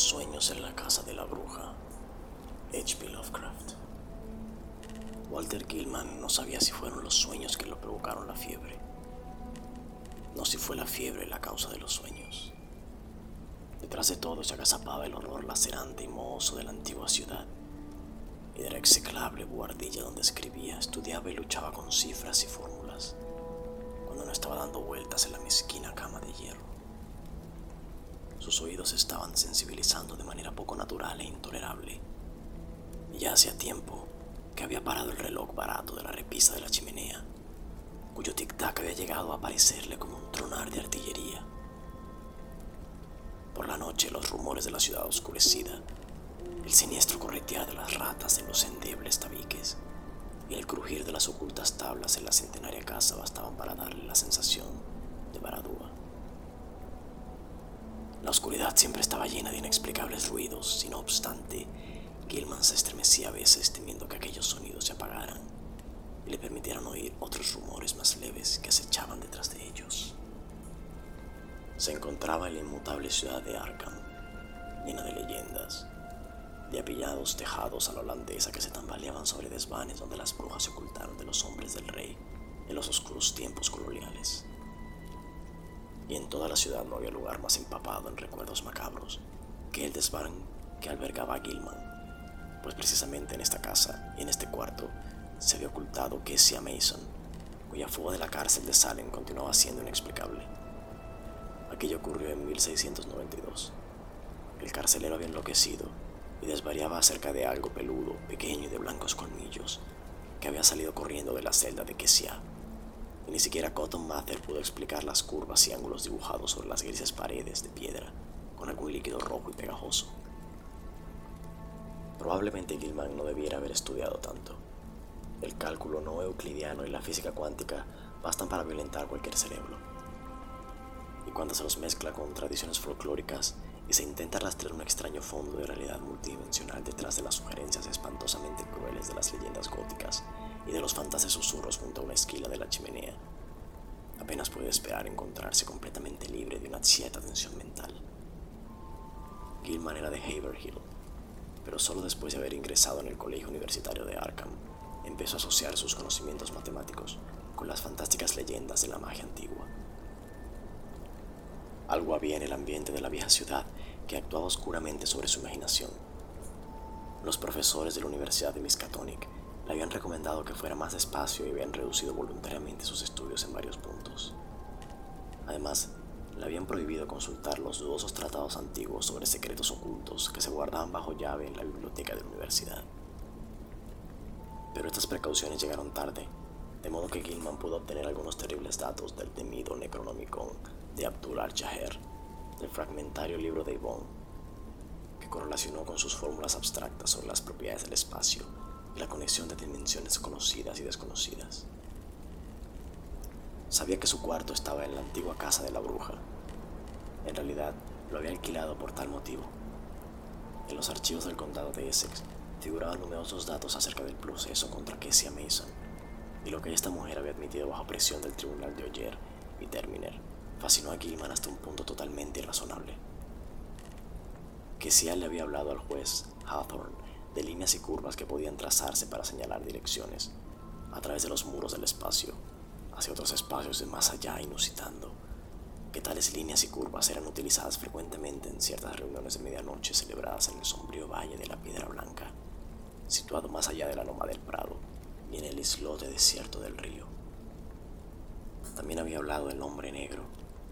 Los sueños en la casa de la bruja. H.P. Lovecraft. Walter Gilman no sabía si fueron los sueños que lo provocaron la fiebre. No si fue la fiebre la causa de los sueños. Detrás de todo se agazapaba el horror lacerante y mohoso de la antigua ciudad y de la execrable guardilla donde escribía, estudiaba y luchaba con cifras y fórmulas, cuando no estaba dando vueltas en la mezquina cama de hierro. Sus oídos estaban sensibilizando de manera poco natural e intolerable. Ya hacía tiempo que había parado el reloj barato de la repisa de la chimenea, cuyo tic-tac había llegado a parecerle como un tronar de artillería. Por la noche los rumores de la ciudad oscurecida, el siniestro corretear de las ratas en los endebles tabiques y el crujir de las ocultas tablas en la centenaria casa bastaban para darle la sensación de Baradúa. La oscuridad siempre estaba llena de inexplicables ruidos, y no obstante, Gilman se estremecía a veces temiendo que aquellos sonidos se apagaran y le permitieran oír otros rumores más leves que acechaban detrás de ellos. Se encontraba en la inmutable ciudad de Arkham, llena de leyendas, de apillados tejados a la holandesa que se tambaleaban sobre desvanes donde las brujas se ocultaron de los hombres del rey en los oscuros tiempos coloniales y en toda la ciudad no había lugar más empapado en recuerdos macabros que el desván que albergaba a Gilman, pues precisamente en esta casa y en este cuarto se había ocultado Kessia Mason, cuya fuga de la cárcel de Salem continuaba siendo inexplicable. Aquello ocurrió en 1692. El carcelero había enloquecido y desvariaba acerca de algo peludo, pequeño y de blancos colmillos, que había salido corriendo de la celda de Kessia ni siquiera Cotton Mather pudo explicar las curvas y ángulos dibujados sobre las grises paredes de piedra con algún líquido rojo y pegajoso. Probablemente Gilman no debiera haber estudiado tanto. El cálculo no euclidiano y la física cuántica bastan para violentar cualquier cerebro. Y cuando se los mezcla con tradiciones folclóricas y se intenta rastrear un extraño fondo de realidad multidimensional detrás de las sugerencias espantosamente crueles de las leyendas góticas, y de los fantasmas susurros junto a una esquila de la chimenea. Apenas puede esperar encontrarse completamente libre de una cierta tensión mental. Gilman era de Haverhill, pero solo después de haber ingresado en el colegio universitario de Arkham, empezó a asociar sus conocimientos matemáticos con las fantásticas leyendas de la magia antigua. Algo había en el ambiente de la vieja ciudad que actuaba oscuramente sobre su imaginación. Los profesores de la Universidad de Miskatonic le habían recomendado que fuera más despacio y habían reducido voluntariamente sus estudios en varios puntos. Además, le habían prohibido consultar los dudosos tratados antiguos sobre secretos ocultos que se guardaban bajo llave en la biblioteca de la universidad. Pero estas precauciones llegaron tarde, de modo que Gilman pudo obtener algunos terribles datos del temido Necronomicon de Abdul al-Jaher, del fragmentario libro de Yvonne, que correlacionó con sus fórmulas abstractas sobre las propiedades del espacio la conexión de dimensiones conocidas y desconocidas. Sabía que su cuarto estaba en la antigua casa de la bruja. En realidad, lo había alquilado por tal motivo. En los archivos del condado de Essex figuraban numerosos datos acerca del proceso contra Kessia Mason y lo que esta mujer había admitido bajo presión del tribunal de Oyer y Terminer fascinó a Gilman hasta un punto totalmente irrazonable. Kessia le había hablado al juez Hawthorne de líneas y curvas que podían trazarse para señalar direcciones a través de los muros del espacio hacia otros espacios de más allá, inusitando que tales líneas y curvas eran utilizadas frecuentemente en ciertas reuniones de medianoche celebradas en el sombrío valle de la Piedra Blanca, situado más allá de la loma del Prado y en el islote desierto del río. También había hablado del hombre negro,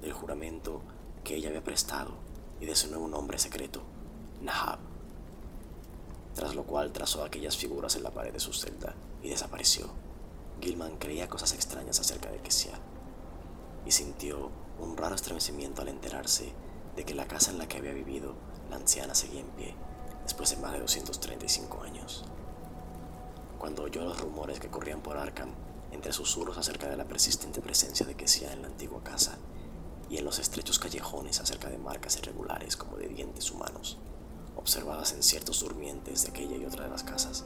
del juramento que ella había prestado y de su nuevo nombre secreto, Nahab tras lo cual trazó aquellas figuras en la pared de su celda y desapareció. Gilman creía cosas extrañas acerca de Kessia. y sintió un raro estremecimiento al enterarse de que la casa en la que había vivido la anciana seguía en pie después de más de 235 años. Cuando oyó los rumores que corrían por Arkham, entre susurros acerca de la persistente presencia de Kessia en la antigua casa y en los estrechos callejones acerca de marcas irregulares como de dientes humanos, observadas en ciertos durmientes de aquella y otra de las casas,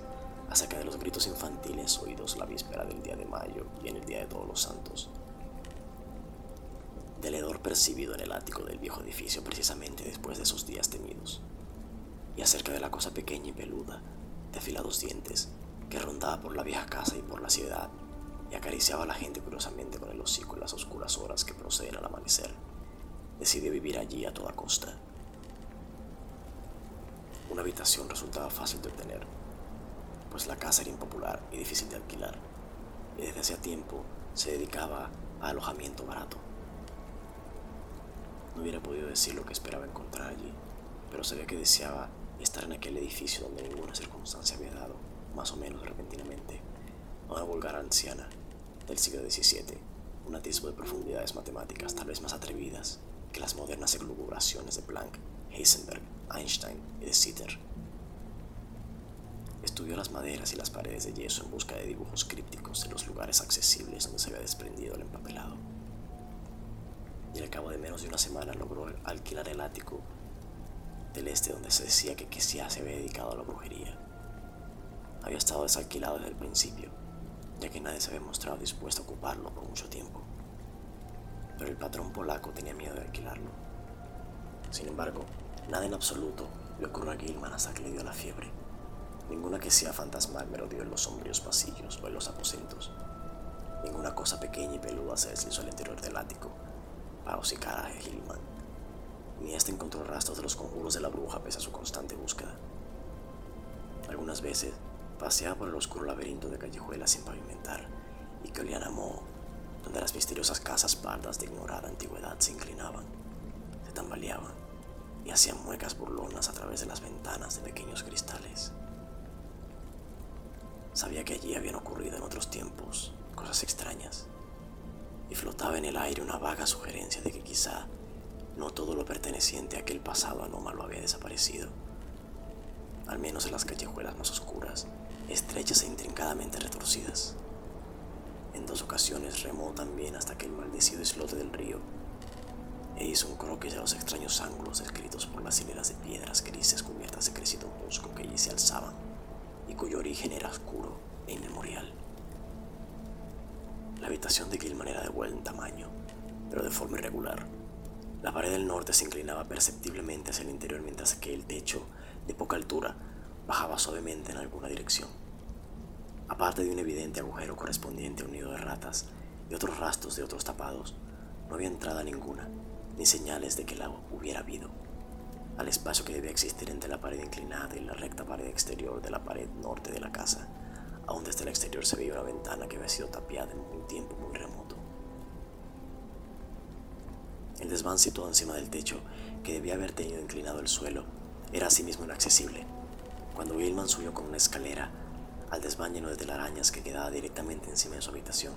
acerca de los gritos infantiles oídos la víspera del día de mayo y en el día de todos los santos, del hedor percibido en el ático del viejo edificio precisamente después de esos días temidos, y acerca de la cosa pequeña y peluda, de afilados dientes, que rondaba por la vieja casa y por la ciudad, y acariciaba a la gente curiosamente con el hocico en las oscuras horas que proceden al amanecer, decidió vivir allí a toda costa. Una habitación resultaba fácil de obtener, pues la casa era impopular y difícil de alquilar, y desde hacía tiempo se dedicaba a alojamiento barato. No hubiera podido decir lo que esperaba encontrar allí, pero sabía que deseaba estar en aquel edificio donde ninguna circunstancia había dado, más o menos repentinamente, a una vulgar anciana del siglo XVII, un atisbo de profundidades matemáticas tal vez más atrevidas que las modernas elucubraciones de Planck, Heisenberg, Einstein y de Sitter. Estudió las maderas y las paredes de yeso en busca de dibujos crípticos de los lugares accesibles donde se había desprendido el empapelado y al cabo de menos de una semana logró alquilar el ático del este donde se decía que Kessia se había dedicado a la brujería. Había estado desalquilado desde el principio, ya que nadie se había mostrado dispuesto a ocuparlo por mucho tiempo. Pero el patrón polaco tenía miedo de alquilarlo. Sin embargo, nada en absoluto le ocurrió a Gilman hasta que le dio la fiebre. Ninguna que sea fantasmal merodeó en los sombríos pasillos o en los aposentos. Ninguna cosa pequeña y peluda se deslizó al interior del ático y cara de Hillman, ni este encontró rastros de los conjuros de la bruja pese a su constante búsqueda. Algunas veces paseaba por el oscuro laberinto de callejuelas sin pavimentar y que olían a moho, donde las misteriosas casas pardas de ignorada antigüedad se inclinaban, se tambaleaban y hacían muecas burlonas a través de las ventanas de pequeños cristales. Sabía que allí habían ocurrido en otros tiempos cosas extrañas y flotaba en el aire una vaga sugerencia de que quizá no todo lo perteneciente a aquel pasado anómalo había desaparecido, al menos en las callejuelas más oscuras, estrechas e intrincadamente retorcidas. En dos ocasiones remó también hasta aquel maldecido islote del río e hizo un croquis de los extraños ángulos descritos por las hileras de piedras grises cubiertas de crecido musgo que allí se alzaban y cuyo origen era oscuro e inmemorial. La habitación de Gilman era de buen tamaño, pero de forma irregular. La pared del norte se inclinaba perceptiblemente hacia el interior mientras que el techo, de poca altura, bajaba suavemente en alguna dirección. Aparte de un evidente agujero correspondiente a un nido de ratas y otros rastros de otros tapados, no había entrada ninguna, ni señales de que la hubiera habido. Al espacio que debía existir entre la pared inclinada y la recta pared exterior de la pared norte de la casa, Aún desde el exterior se veía una ventana que había sido tapiada en un tiempo muy remoto. El desván situado encima del techo, que debía haber tenido inclinado el suelo, era asimismo inaccesible. Cuando Wilman subió con una escalera al desván lleno de telarañas que quedaba directamente encima de su habitación,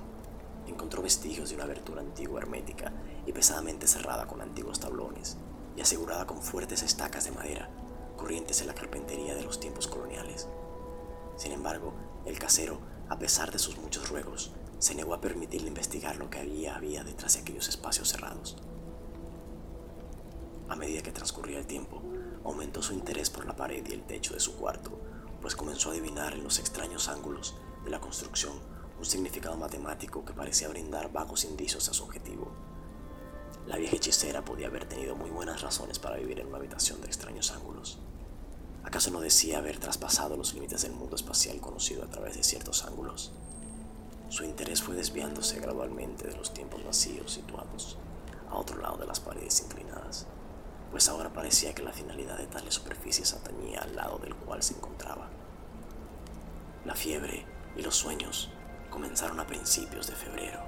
encontró vestigios de una abertura antigua hermética y pesadamente cerrada con antiguos tablones y asegurada con fuertes estacas de madera, corrientes en la carpintería de los tiempos coloniales. Sin embargo, el casero, a pesar de sus muchos ruegos, se negó a permitirle investigar lo que había, había detrás de aquellos espacios cerrados. A medida que transcurría el tiempo, aumentó su interés por la pared y el techo de su cuarto, pues comenzó a adivinar en los extraños ángulos de la construcción un significado matemático que parecía brindar vagos indicios a su objetivo. La vieja hechicera podía haber tenido muy buenas razones para vivir en una habitación de extraños ángulos. ¿Acaso no decía haber traspasado los límites del mundo espacial conocido a través de ciertos ángulos? Su interés fue desviándose gradualmente de los tiempos vacíos situados a otro lado de las paredes inclinadas, pues ahora parecía que la finalidad de tales superficies atañía al lado del cual se encontraba. La fiebre y los sueños comenzaron a principios de febrero.